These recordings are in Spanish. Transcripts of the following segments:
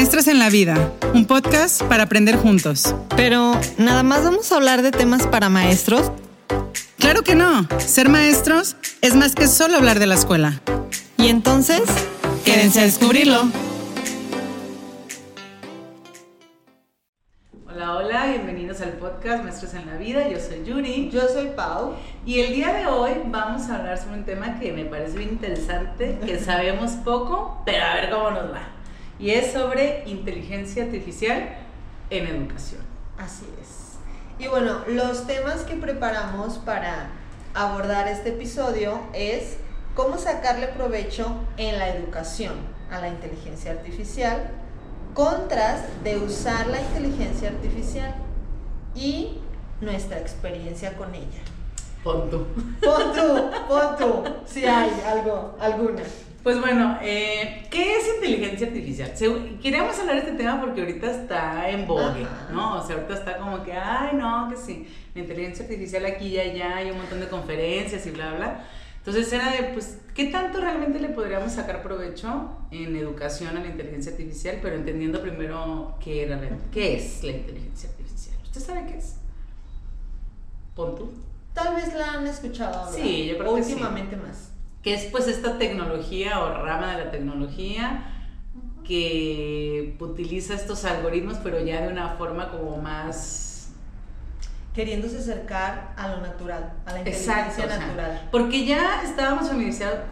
Maestros en la Vida, un podcast para aprender juntos. Pero, ¿nada más vamos a hablar de temas para maestros? Claro que no. Ser maestros es más que solo hablar de la escuela. Y entonces, quédense a descubrirlo. Hola, hola, bienvenidos al podcast Maestros en la Vida. Yo soy Yuri. Yo soy Pau. Y el día de hoy vamos a hablar sobre un tema que me parece bien interesante, que sabemos poco, pero a ver cómo nos va y es sobre inteligencia artificial en educación. Así es. Y bueno, los temas que preparamos para abordar este episodio es cómo sacarle provecho en la educación a la inteligencia artificial, contras de usar la inteligencia artificial y nuestra experiencia con ella. Pon tú. Pon tú, pon tú, si hay algo, alguna. Pues bueno, eh, ¿qué es inteligencia artificial? queríamos hablar de este tema porque ahorita está en vogue, ¿no? O sea, ahorita está como que, ay, no, que sí, la inteligencia artificial aquí y allá, hay un montón de conferencias y bla, bla. Entonces era de, pues, ¿qué tanto realmente le podríamos sacar provecho en educación a la inteligencia artificial? Pero entendiendo primero qué, era qué es la inteligencia artificial. ¿Usted sabe qué es? Pon tú. Tal vez la han escuchado hablar. Sí, yo creo que sí. Últimamente más que es pues esta tecnología o rama de la tecnología que utiliza estos algoritmos pero ya de una forma como más queriéndose acercar a lo natural, a la inteligencia natural. porque ya estábamos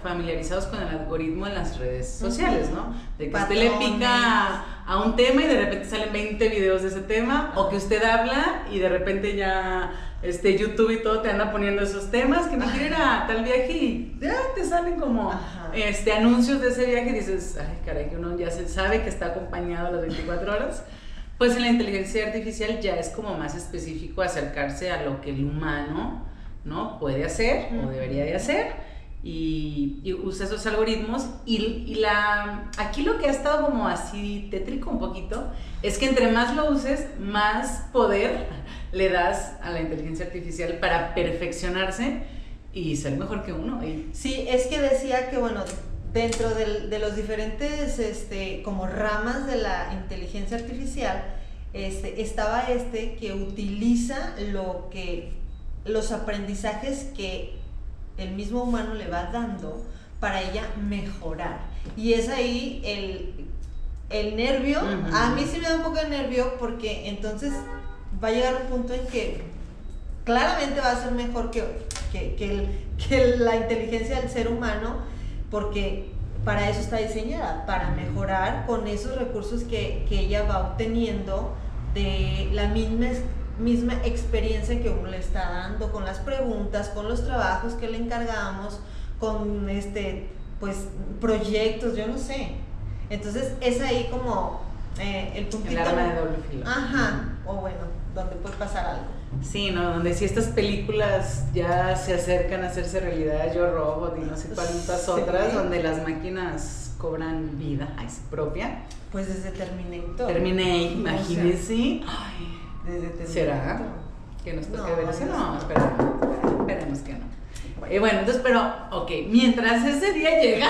familiarizados con el algoritmo en las redes sociales, ¿no? De que usted le pica a un tema y de repente salen 20 videos de ese tema, o que usted habla y de repente ya este, YouTube y todo te anda poniendo esos temas, que me quiero ir a tal viaje y ya te salen como este, anuncios de ese viaje y dices, ay, caray, que uno ya se sabe que está acompañado a las 24 horas. Pues en la inteligencia artificial ya es como más específico acercarse a lo que el humano ¿no? puede hacer o debería de hacer y, usa esos algoritmos y, y, la, aquí lo que ha estado como así tétrico un poquito es que entre más lo uses, más poder le das a la inteligencia artificial para perfeccionarse y ser mejor que uno. Sí, es que decía que, bueno, dentro de los diferentes este, como ramas de la inteligencia artificial, este, estaba este que utiliza lo que los aprendizajes que el mismo humano le va dando para ella mejorar. Y es ahí el, el nervio, a mí sí me da un poco de nervio porque entonces va a llegar un punto en que claramente va a ser mejor que, que, la inteligencia del ser humano, porque para eso está diseñada, para mejorar con esos recursos que, ella va obteniendo de la misma, misma experiencia que uno le está dando, con las preguntas, con los trabajos que le encargamos, con este, pues, proyectos, yo no sé. Entonces es ahí como eh, el puntito. El arma de doble filo. Ajá, o bueno, donde puede pasar algo. Sí, ¿no? Donde si estas películas ya se acercan a hacerse realidad, Yo Robot y no sé cuántas otras, donde las máquinas cobran vida propia. Pues desde Terminator. Terminator, imagínense. Ay, ¿Será? Que nos toque ver eso. No, esperemos que no. Y bueno, entonces, pero, ok, mientras ese día llega.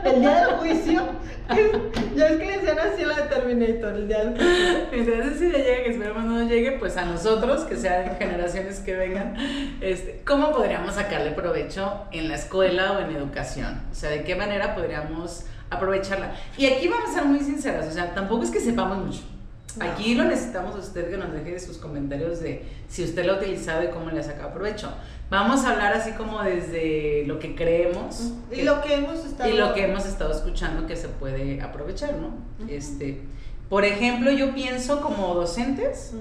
el día del juicio. Ya es que le decían así la de Terminator, el día del juicio. Mientras ese día llega, que esperemos no llegue, pues a nosotros, que sean generaciones que vengan, este, ¿cómo podríamos sacarle provecho en la escuela o en educación? O sea, ¿de qué manera podríamos aprovecharla? Y aquí vamos a ser muy sinceras, o sea, tampoco es que sepamos mucho. Aquí lo necesitamos a usted que nos deje sus comentarios de si usted lo ha utilizado y cómo le ha sacado provecho. Vamos a hablar así como desde lo que creemos. Y lo que hemos estado... Y lo que hemos estado escuchando que se puede aprovechar, ¿no? este, por ejemplo, yo pienso como docentes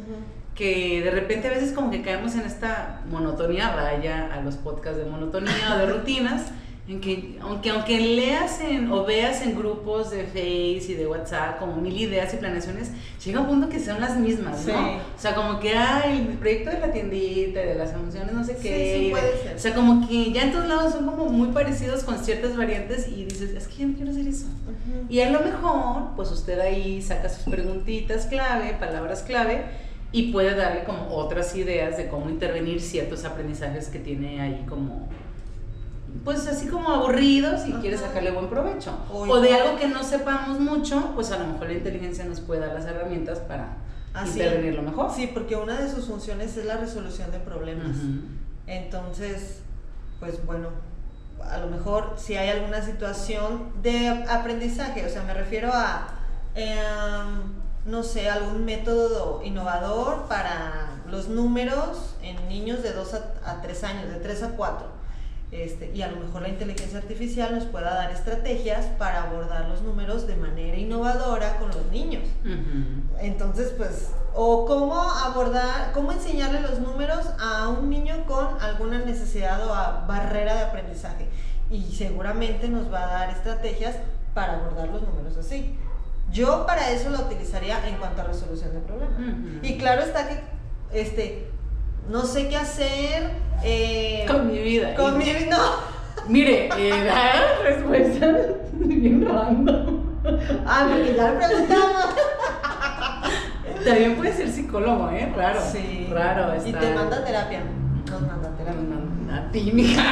que de repente a veces como que caemos en esta monotonía, vaya a los podcasts de monotonía o de rutinas en que aunque, aunque leas en, o veas en grupos de Face y de WhatsApp como mil ideas y planeaciones, llega un punto que son las mismas, ¿no? O sea, como que hay el proyecto de la tiendita, de las emociones, no sé qué. Sí, puede ser. O sea, como que ya en todos lados son como muy parecidos con ciertas variantes y dices, es que yo no quiero hacer eso. Y a lo mejor, pues usted ahí saca sus preguntitas clave, palabras clave y puede darle como otras ideas de cómo intervenir ciertos aprendizajes que tiene ahí como pues así como aburridos y quieres sacarle buen provecho. O, de algo que no sepamos mucho, pues a lo mejor la inteligencia nos puede dar las herramientas para Así, intervenir lo mejor. Sí, porque una de sus funciones es la resolución de problemas. Entonces, pues bueno, a lo mejor si hay alguna situación de aprendizaje, o sea, me refiero a, em, no sé, algún método innovador para los números en niños de 2 a, 3 años, de 3 a 4. Este, y a lo mejor la inteligencia artificial nos pueda dar estrategias para abordar los números de manera innovadora con los niños. Entonces, pues, o cómo abordar, cómo enseñarle los números a un niño con alguna necesidad o a barrera de aprendizaje. Y seguramente nos va a dar estrategias para abordar los números así. Yo para eso lo utilizaría en cuanto a resolución de problemas. Y claro está que este, no sé qué hacer. Eh, con mi vida. Con mi vida, no. Mire, eh, da respuesta bien random. Ah, porque ya le preguntamos. También puede ser psicólogo, ¿eh? Raro. Sí. Raro. Está... Y te manda terapia. Nos manda terapia. A ti, mija.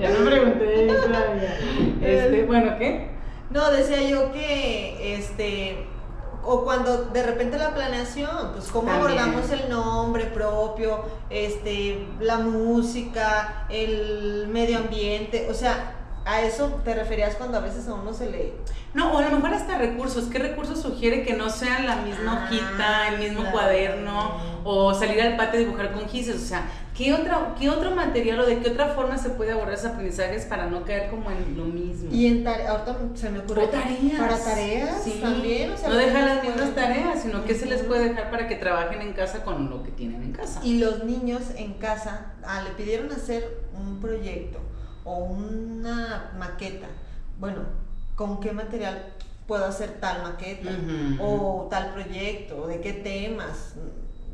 ya no pregunté todavía. Este, bueno, ¿qué? No, decía yo que este o cuando de repente la planeación, pues cómo abordamos el nombre propio, este, la música, el medio ambiente, o sea, a eso te referías cuando a veces a uno se le... No, o a lo mejor hasta recursos. ¿Qué recursos sugiere que no sean la misma hojita, el mismo cuaderno, o salir al patio a dibujar con gises? O sea, ¿Qué, otra, ¿Qué otro material o de qué otra forma se puede abordar esos aprendizajes para no caer como en lo mismo? Y en tareas, ahorita se me ocurre. tareas. Para tareas sí. también. O sea, no dejar las mismas tareas, sino que se les puede dejar para que trabajen en casa con lo que tienen en casa. Y los niños en casa, ah, le pidieron hacer un proyecto o una maqueta. Bueno, ¿con qué material puedo hacer tal maqueta? O tal proyecto, o de qué temas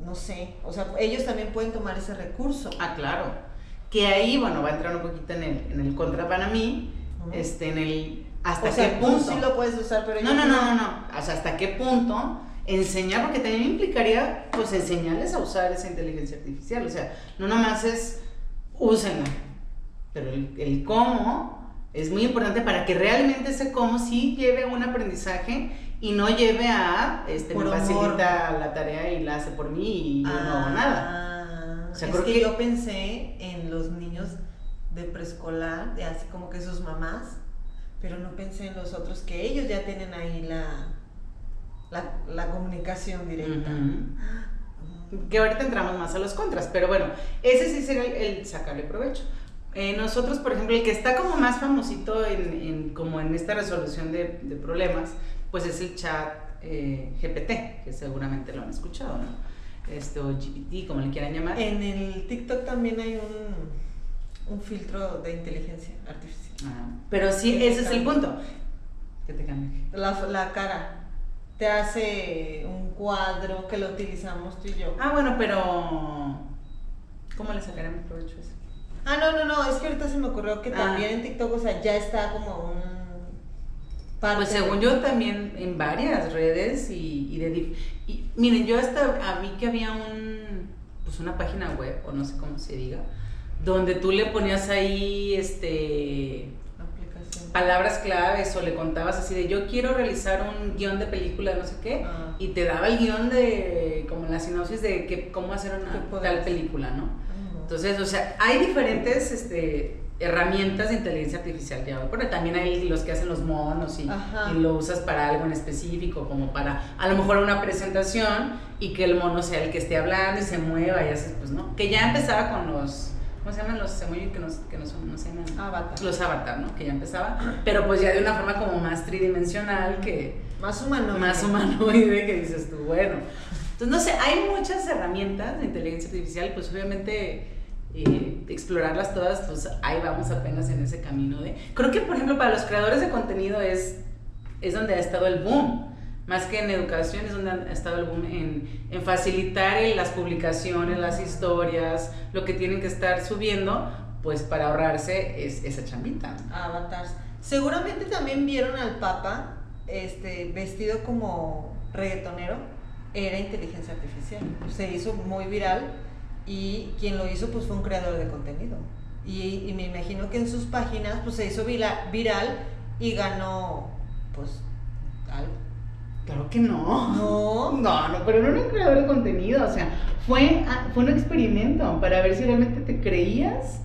no sé, o sea, ellos también pueden tomar ese recurso. Ah, claro. Que ahí, bueno, va a entrar un poquito en el, en el contra para mí, este, en el hasta qué punto. sí lo puedes usar, pero no, no, no, no, no, o sea, hasta qué punto enseñar, porque también implicaría, pues, enseñarles a usar esa inteligencia artificial, o sea, no nomás es úsenla, pero el, el cómo es muy importante para que realmente ese cómo sí lleve un aprendizaje y no lleve a, este, me facilita la tarea y la hace por mí y yo no hago nada. Ah, o sea, es que, yo pensé en los niños de preescolar, de así como que sus mamás, pero no pensé en los otros que ellos ya tienen ahí la, la, comunicación directa. Que ahorita entramos más a los contras, pero bueno, ese sí sería el, sacarle provecho. Eh, nosotros, por ejemplo, el que está como más famosito en, como en esta resolución de, de problemas, pues es el chat eh, GPT, que seguramente lo han escuchado, ¿no? Este, o GPT, como le quieran llamar. En el TikTok también hay un, un filtro de inteligencia artificial. Ah, pero sí, ese es el punto. ¿Qué te cambia? La, la cara te hace un cuadro que lo utilizamos tú y yo. Ah, bueno, pero ¿cómo le sacaremos provecho a eso? Ah, no, no, no, es que ahorita se me ocurrió que ah. también en TikTok, o sea, ya está como un pues según yo también en varias redes y, de... Y, miren, yo hasta vi que había un, pues una página web, o no sé cómo se diga, donde tú le ponías ahí, este... Palabras claves o le contabas así de yo quiero realizar un guion de película, no sé qué, ah. y te daba el guion de, como la sinopsis de que, cómo hacer una tal película, ¿no? Entonces, o sea, hay diferentes, este, herramientas de inteligencia artificial porque también hay los que hacen los monos y, lo usas para algo en específico, como para a lo mejor una presentación y que el mono sea el que esté hablando y se mueva y así, pues no, que ya empezaba con los, ¿cómo se llaman los emojis que, que no son, no se llaman? Avatar. Los avatar, ¿no? Que ya empezaba, pero pues ya de una forma como más tridimensional que... Más humanoide. Más humanoide que dices tú, bueno. Entonces, no sé, hay muchas herramientas de inteligencia artificial, pues obviamente eh, explorarlas todas, pues ahí vamos apenas en ese camino de... Creo que, por ejemplo, para los creadores de contenido es, es donde ha estado el boom. Más que en educación, es donde ha estado el boom en, en facilitar las publicaciones, las historias, lo que tienen que estar subiendo, pues para ahorrarse es, esa chambita. Avatars. Seguramente también vieron al Papa este, vestido como reggaetonero. Era inteligencia artificial. Se hizo muy viral y quien lo hizo pues fue un creador de contenido. Y, me imagino que en sus páginas pues se hizo viral y ganó pues algo. Claro que no. No. No, no, pero no era un creador de contenido, o sea, fue, ah, fue un experimento para ver si realmente te creías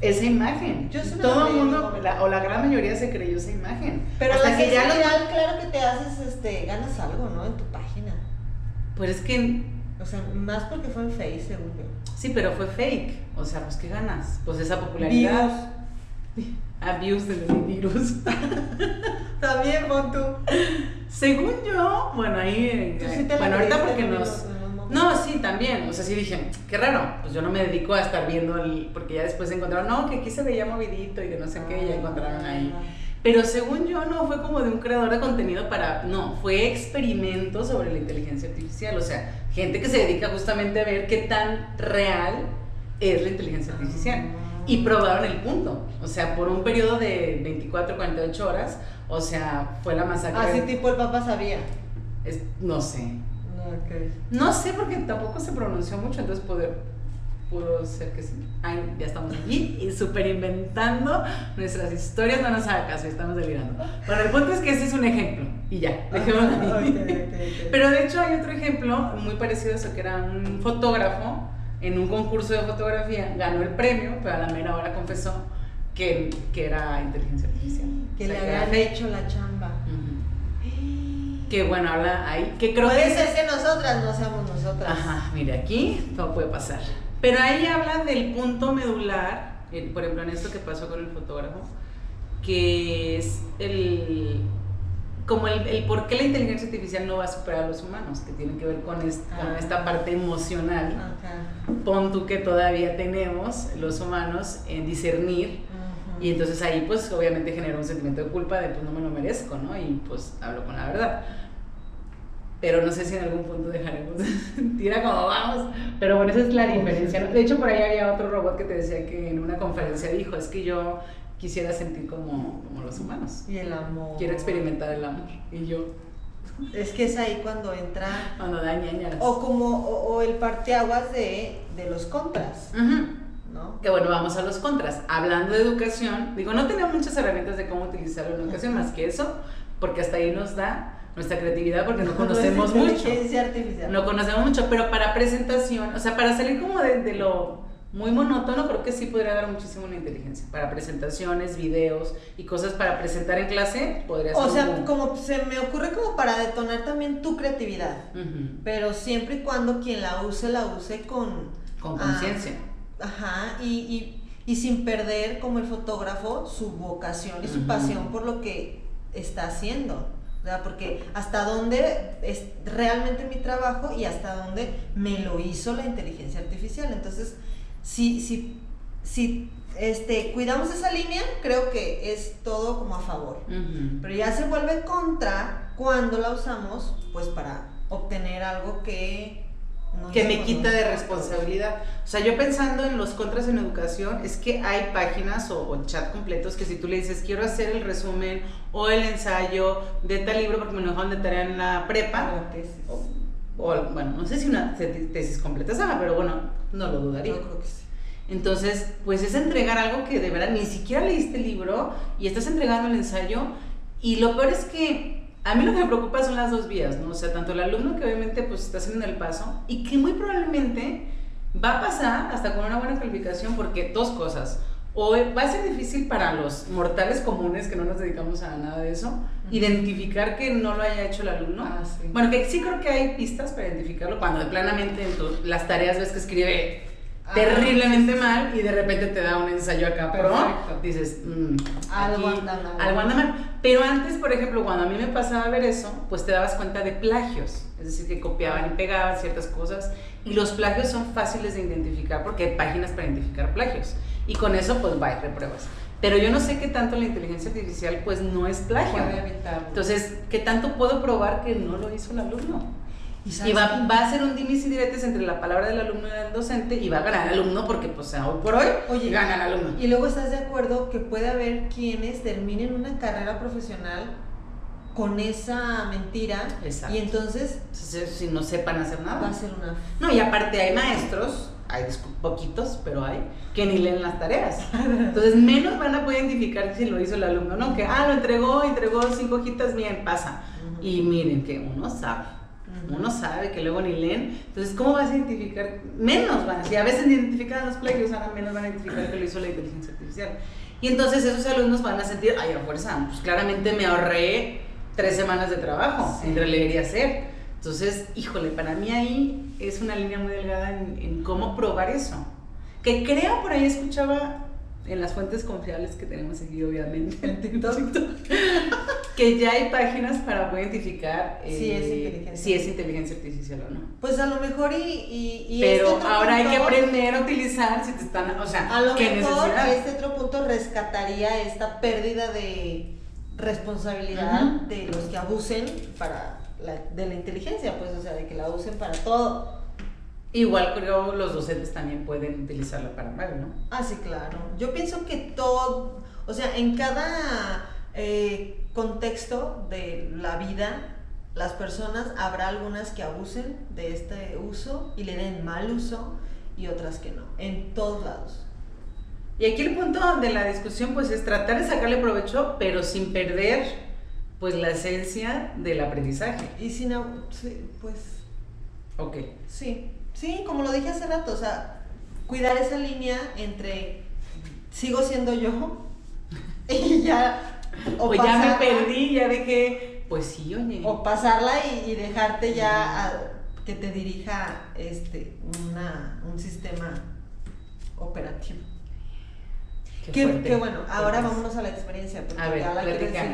esa imagen. Yo Todo el mundo, o la gran mayoría se creyó esa imagen. Pero hasta que ya lo... claro que te haces, este, ganas algo, ¿no? En tu página. Pues es que... O sea, más porque fue en Face, según yo. Sí, pero fue fake. O sea, pues ¿qué ganas? Pues esa popularidad. Abuse del virus. También, pon tú. Según yo, bueno, ahí. bueno, ahorita porque nos. No, sí, también. O sea, sí dije, qué raro. Pues yo no me dedico a estar viendo el. Porque ya después encontraron, no, que aquí se veía movidito y que no sé qué, y ya encontraron ahí. Ah. Pero según yo, no fue como de un creador de contenido para. No, fue experimento sobre la inteligencia artificial. O sea, gente que se dedica justamente a ver qué tan real es la inteligencia artificial. Y probaron el punto. O sea, por un periodo de 24, 48 horas, o sea, fue la masacre. Así tipo el Papa sabía. Es, no sé. No sé porque tampoco se pronunció mucho, entonces poder, pudo ser que sí. Ay, ya estamos aquí y super inventando nuestras historias, no nos haga caso, estamos delirando. Bueno, el punto es que ese es un ejemplo y ya, Pero de hecho hay otro ejemplo muy parecido a eso, que era un fotógrafo en un concurso de fotografía, ganó el premio, pero a la mera hora confesó que, que era inteligencia artificial. Que le habían hecho la chamba. Que bueno, habla ahí, que creo Puede ser que nosotras no seamos nosotras. Ajá, mire, aquí todo puede pasar. Pero ahí habla del punto medular, por ejemplo, en esto que pasó con el fotógrafo, que es el como el, el, por qué la inteligencia artificial no va a superar a los humanos, que tiene que ver con, con ah. esta parte emocional. Pon tú que todavía tenemos los humanos en discernir. Y entonces ahí pues obviamente genera un sentimiento de culpa de pues no me lo merezco, ¿no? Y pues hablo con la verdad. Pero no sé si en algún punto dejaremos tira como vamos. Pero bueno, esa es la diferencia. De hecho, por ahí había otro robot que te decía que en una conferencia dijo, es que yo quisiera sentir como, como los humanos. Y el amor. Quiero experimentar el amor. Y yo... Es que es ahí cuando entra... Cuando da ñañaras. O como, o, el parteaguas de, de los contras. ¿No? Que bueno, vamos a los contras. Hablando de educación, digo, no tenemos muchas herramientas de cómo utilizar la educación más que eso, porque hasta ahí nos da nuestra creatividad porque no conocemos mucho. Artificial. No conocemos mucho, pero para presentación, o sea, para salir como de, de lo muy monótono, creo que sí podría dar muchísimo una inteligencia. Para presentaciones, videos y cosas para presentar en clase, podría ser. O sea, como se me ocurre como para detonar también tu creatividad. Pero siempre y cuando quien la use, la use con. Con conciencia. Ah, ajá, y, y, sin perder como el fotógrafo su vocación y su pasión por lo que está haciendo. O sea, porque hasta dónde es realmente mi trabajo y hasta dónde me lo hizo la inteligencia artificial. Entonces, si, si, si este, cuidamos esa línea, creo que es todo como a favor. Pero ya se vuelve contra cuando la usamos, pues para obtener algo que... que me quita de responsabilidad. O sea, yo pensando en los contras en educación, es que hay páginas o, chat completos que si tú le dices, quiero hacer el resumen o el ensayo de tal libro porque me lo dejaron de tarea en la prepa. O, bueno, no sé si una tesis completa esa, pero bueno, no lo dudaría. creo que sí. Entonces, pues es entregar algo que de verdad ni siquiera leíste el libro y estás entregando el ensayo. Y lo peor es que a mí lo que me preocupa son las dos vías, ¿no? O sea, tanto el alumno que obviamente pues está haciendo el paso y que muy probablemente va a pasar hasta con una buena calificación porque dos cosas. O va a ser difícil para los mortales comunes que no nos dedicamos a nada de eso, identificar que no lo haya hecho el alumno. Ah, bueno, que sí creo que hay pistas para identificarlo cuando planamente en las tareas ves que escribe ah, terriblemente mal y de repente te da un ensayo acá pero dices, anda algo anda mal. Pero antes, por ejemplo, cuando a mí me pasaba ver eso, pues te dabas cuenta de plagios, es decir, que copiaban y pegaban ciertas cosas y los plagios son fáciles de identificar porque hay páginas para identificar plagios y con eso pues va y repruebas. Pero yo no sé qué tanto la inteligencia artificial pues no es plagio. Entonces, ¿qué tanto puedo probar que no lo hizo el alumno? Y, va, va, a ser un dimis y diretes entre la palabra del alumno y del docente y va a ganar el alumno porque pues hoy por hoy Oye, gana el alumno. Y luego estás de acuerdo que puede haber quienes terminen una carrera profesional con esa mentira Exacto. y entonces si no sepan hacer nada va a ser una no y aparte hay maestros hay poquitos, pero hay, que ni leen las tareas. Entonces, menos van a poder identificar si lo hizo el alumno, ¿no? Que, ah, lo entregó, entregó cinco hojitas, bien, pasa. Y miren, que uno sabe. Uno sabe que luego ni leen. Entonces, ¿cómo vas a identificar? Menos van. Si a veces identifican los plagios, ahora menos van a identificar que lo hizo la inteligencia artificial. Y entonces esos alumnos van a sentir, ay, a fuerza, pues claramente me ahorré tres semanas de trabajo entre leer y hacer. Entonces, híjole, para mí ahí es una línea muy delgada en, en cómo probar eso. Que creo por ahí escuchaba en las fuentes confiables que tenemos aquí, obviamente, en TikTok, que ya hay páginas para poder identificar si, es eh, si, es inteligencia artificial o no. Pues a lo mejor y... y, Pero este ahora hay que aprender a utilizar si te están... O sea, a lo mejor este otro punto rescataría esta pérdida de responsabilidad de los que abusen para de la inteligencia, pues, o sea, de que la usen para todo. Igual creo los docentes también pueden utilizarla para mal, ¿no? Ah, sí, claro. Yo pienso que todo, o sea, en cada eh, contexto de la vida, las personas habrá algunas que abusen de este uso y le den mal uso y otras que no, en todos lados. Y aquí el punto de la discusión pues es tratar de sacarle provecho, pero sin perder pues la esencia del aprendizaje. Y sin, pues... Ok. Sí, Sí, como lo dije hace rato, o sea, cuidar esa línea entre sigo siendo yo y ya. O, ya me perdí, ya dejé. Pues sí, oye. O pasarla y, dejarte ya que te dirija este una, un sistema operativo. Qué, bueno, ahora vámonos a la experiencia. Porque a ver, ya la platica,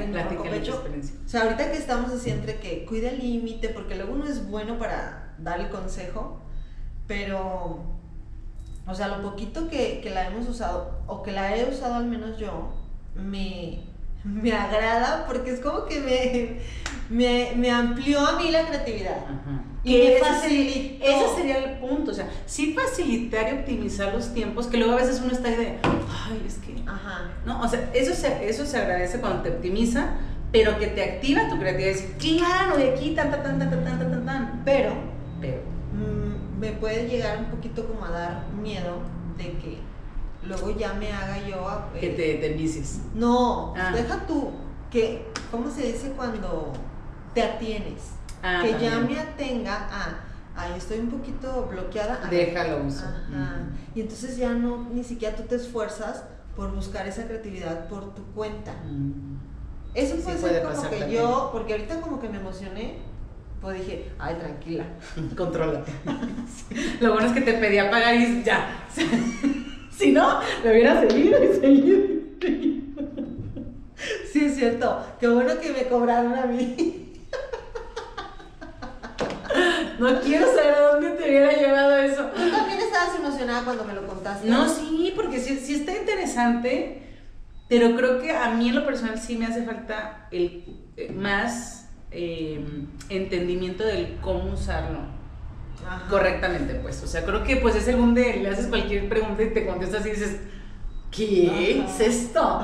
la experiencia. O sea, ahorita que estamos así entre que cuida el límite, porque luego uno es bueno para dar el consejo, pero, o sea, lo poquito que, que, la hemos usado, o que la he usado al menos yo, me, me agrada porque es como que me, me, me amplió a mí la creatividad. Y me facilitó. Ese sería el punto, o sea, sí facilitar y optimizar los tiempos, que luego a veces uno está ahí de, ay, es que... Ajá. No, o sea, eso se, eso se agradece cuando te optimiza, pero que te activa tu creatividad. Es, claro, de aquí, tan, tan, tan, tan, tan, tan, tan, Pero, pero me puede llegar un poquito como a dar miedo de que luego ya me haga yo a, que te, te. No, ah. deja tú, que, ¿cómo se dice cuando te atienes? Ah, que ya me atenga a, ay, estoy un poquito bloqueada. Déjalo uso. Y entonces ya no, ni siquiera tú te esfuerzas por buscar esa creatividad por tu cuenta. Mm. Eso puede ser como que yo, porque ahorita como que me emocioné pues dije, ay, tranquila. Contrólate. Lo bueno es que te pedía pagar y ya. si no, me hubiera seguido y seguido. Sí, es cierto. Qué bueno que me cobraron a mí. No quiero saber a dónde te hubiera llevado eso. Tú también estabas emocionada cuando me lo contaste. No, sí, porque sí, sí está interesante, pero creo que a mí en lo personal sí me hace falta el eh, más eh, entendimiento del cómo usarlo correctamente, pues. O sea, creo que pues es el de le haces cualquier pregunta y te contestas y dices, ¿qué es esto?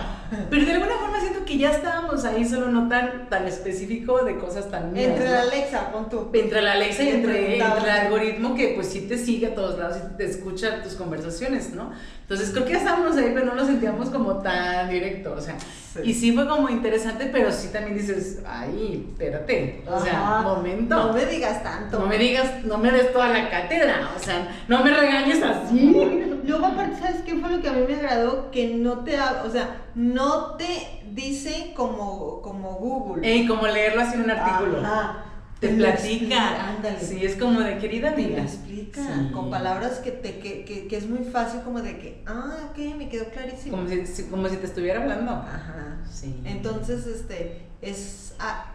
Pero de alguna forma siento que ya estábamos ahí, solo no tan, tan específico de cosas tan Entre la Alexa, pon tú. Entre la Alexa y entre, el algoritmo que pues sí te sigue a todos lados y te escucha tus conversaciones, ¿no? Entonces creo que ya estábamos ahí, pero no lo sentíamos como tan directo, o sea, y sí fue como interesante, pero sí también dices, ay, espérate, o sea, momento. No me digas tanto. No me digas, no me des toda la cátedra, o sea, no me regañes así. Luego aparte, ¿sabes qué fue lo que a mí me agradó? Que no te, o sea, no te dice como, como Google. Ey, como leerlo así en un artículo. Ajá te, platica. Ándale. Sí, es como de querida amiga. Te explica con palabras que, te, que, que, es muy fácil, como de que, ah, ok, me quedó clarísimo. Como si, como si te estuviera hablando. Ajá. Sí. Entonces, este, es. Ah,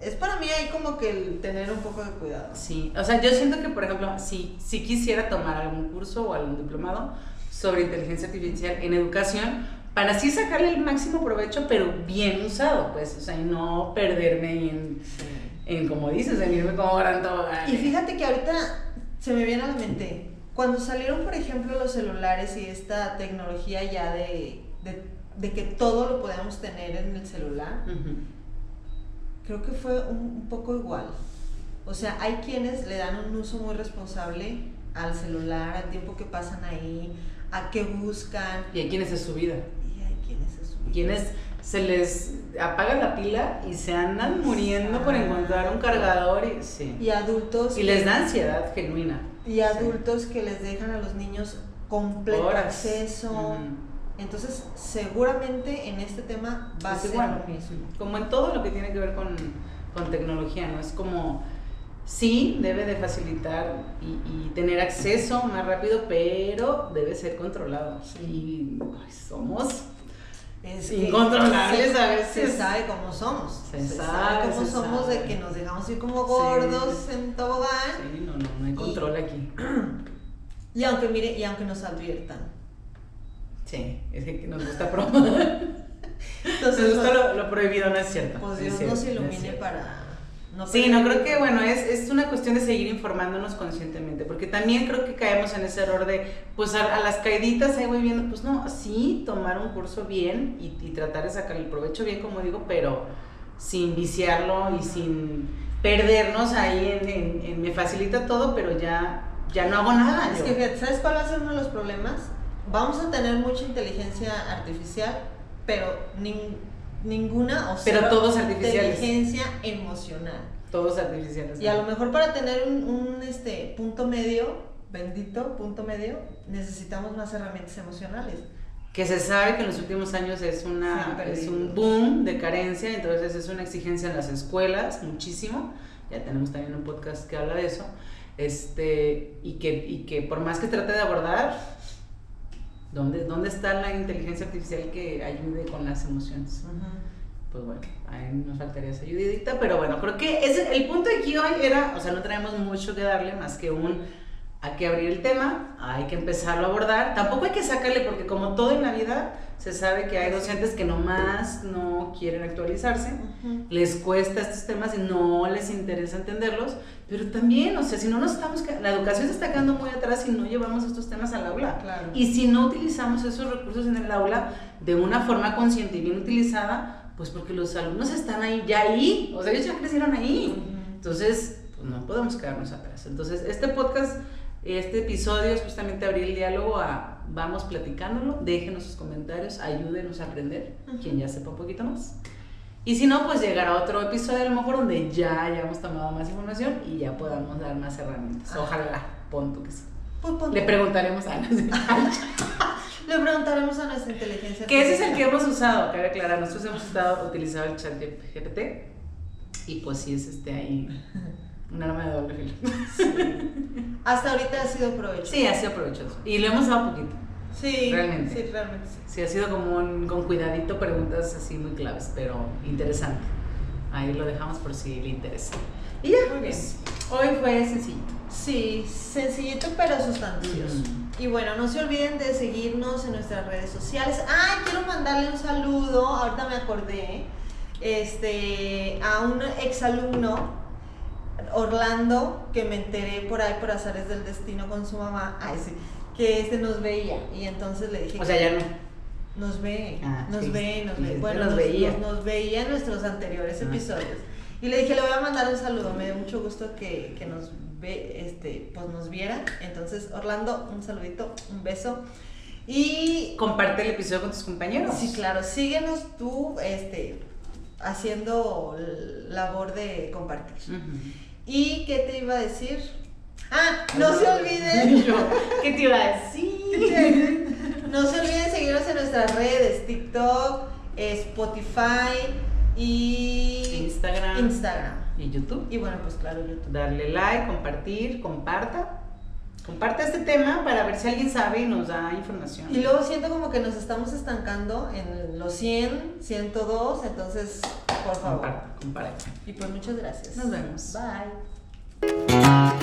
es para mí ahí como que el tener un poco de cuidado. Sí, o sea, yo siento que, por ejemplo, si, si quisiera tomar algún curso o algún diplomado sobre inteligencia artificial en educación, para así sacarle el máximo provecho, pero bien usado, pues, o sea, y no perderme en en como dices, en irme como gran Y fíjate que ahorita se me viene a la mente, cuando salieron, por ejemplo, los celulares y esta tecnología ya de, de, que todo lo podemos tener en el celular, creo que fue un, poco igual. O sea, hay quienes le dan un uso muy responsable al celular, al tiempo que pasan ahí, a qué buscan. Y a quiénes es su vida. Y hay quienes es su vida. Quienes se les apaga la pila y se andan muriendo por encontrar un cargador y sí. Y adultos. Y les da ansiedad genuina. Y adultos que les dejan a los niños completo Horas. acceso. Entonces, seguramente en este tema va a ser igual. lo mismo. Como en todo lo que tiene que ver con, con tecnología, ¿no? Es como, sí, debe de facilitar y, y tener acceso más rápido, pero debe ser controlado. Y ay, somos Es Incontrolables a veces. Se sabe cómo somos. Se sabe, cómo se somos sabe. de que nos dejamos ir como gordos Sí. en tobogán. Sí, no, no, no hay control aquí. Y aunque mire, y aunque nos adviertan. Sí, es que nos gusta probar. Nos Entonces, gusta no- lo, lo prohibido, no es cierto. pues Dios nos ilumine para. No Sí, no creo que, bueno, es, es una cuestión de seguir informándonos conscientemente, porque también creo que caemos en ese error de, pues a, a las caíditas ahí voy viendo, pues no, sí, tomar un curso bien y, y tratar de sacar el provecho bien, como digo, pero sin viciarlo y sin perdernos ahí en, en- en me facilita todo, pero ya, ya no hago nada. Es yo. que ¿sabes cuál va a ser uno de los problemas? Vamos a tener mucha inteligencia artificial, pero nin- ninguna o Pero cero todos artificiales. inteligencia emocional. Todos artificiales. Y a lo mejor para tener un, un, este, punto medio, bendito punto medio, necesitamos más herramientas emocionales. que se sabe que en los últimos años es, una, es un boom de carencia, entonces es una exigencia en las escuelas, muchísimo. Ya tenemos también un podcast que habla de eso. Este, y, que, y que por más que trate de abordar, ¿dónde, ¿dónde está la inteligencia artificial que ayude con las emociones? Pues bueno, ahí nos faltaría esa ayudita, pero bueno, creo que ese, el punto de aquí hoy era, o sea, no traemos mucho que darle más que un, hay que abrir el tema, hay que empezarlo a abordar, tampoco hay que sacarle, porque como todo en la vida, se sabe que hay docentes que nomás no quieren actualizarse, Ujú. les cuesta estos temas y no les interesa entenderlos, pero también, o sea, si no nos estamos, la educación se está quedando muy atrás si no llevamos estos temas al aula. Claro. Y si no utilizamos esos recursos en el aula de una forma consciente y bien utilizada, pues porque los alumnos están ahí, ya ahí, o sea, ellos ya crecieron ahí. Ujú. Entonces, pues no podemos quedarnos atrás. Entonces, este podcast, este episodio es justamente abrir el diálogo a vamos platicándolo, déjenos sus comentarios, ayúdenos a aprender, quien ya sepa un poquito más. Y si no, pues llegará otro episodio a lo mejor donde ya hayamos tomado más información y ya podamos dar más herramientas. Ojalá, punto que sí. Pues, Le preguntaremos a Ana. Le preguntaremos a nuestra inteligencia Que ese es el que hemos usado, cabe aclarar. Nosotros hemos estado utilizado el chat de GPT y pues sí es este ahí un arma de doble filo. Hasta ahorita ha sido provecho. Sí, ha sido provechoso. Y lo hemos dado poquito. Sí, Realmente. Sí, realmente sí. Sí, ha sido como un- con cuidadito preguntas así muy claves, pero interesante. Ahí lo dejamos por si le interesa. Y ya, Muy bien. pues, hoy fue sencillo. Sí, sencillito pero sustancioso. Ujú. Y bueno, no se olviden de seguirnos en nuestras redes sociales. Ah, quiero mandarle un saludo, ahorita me acordé, este, a un exalumno, Orlando, que me enteré por ahí por azares del destino con su mamá, ay, sí, que este nos veía. Y entonces le dije O sea, ya no. nos ve, Ah, nos sí, ve, nos ve. Bueno, nos nos, veía. nos- nos veía en nuestros anteriores Ah. episodios. Y le dije, le voy a mandar un saludo, me dio mucho gusto que, que nos ve, este, pues nos viera. Entonces, Orlando, un saludito, un beso. Y Comparte el episodio con tus compañeros. sí, claro, síguenos tú, este, haciendo labor de compartir. ¿Y qué te iba a decir? Ah, no se olviden. ¿Qué te iba a decir? No se olviden seguirnos en nuestras redes, TikTok, eh, Spotify y Instagram. Instagram. Y YouTube. Y bueno, pues claro, YouTube. Darle like, compartir, comparta. Comparta este tema para ver si alguien sabe y nos da información. Y luego siento como que nos estamos estancando en los 100, 102, entonces, por favor. comparta, comparta. Y pues muchas gracias. Nos vemos. Bye.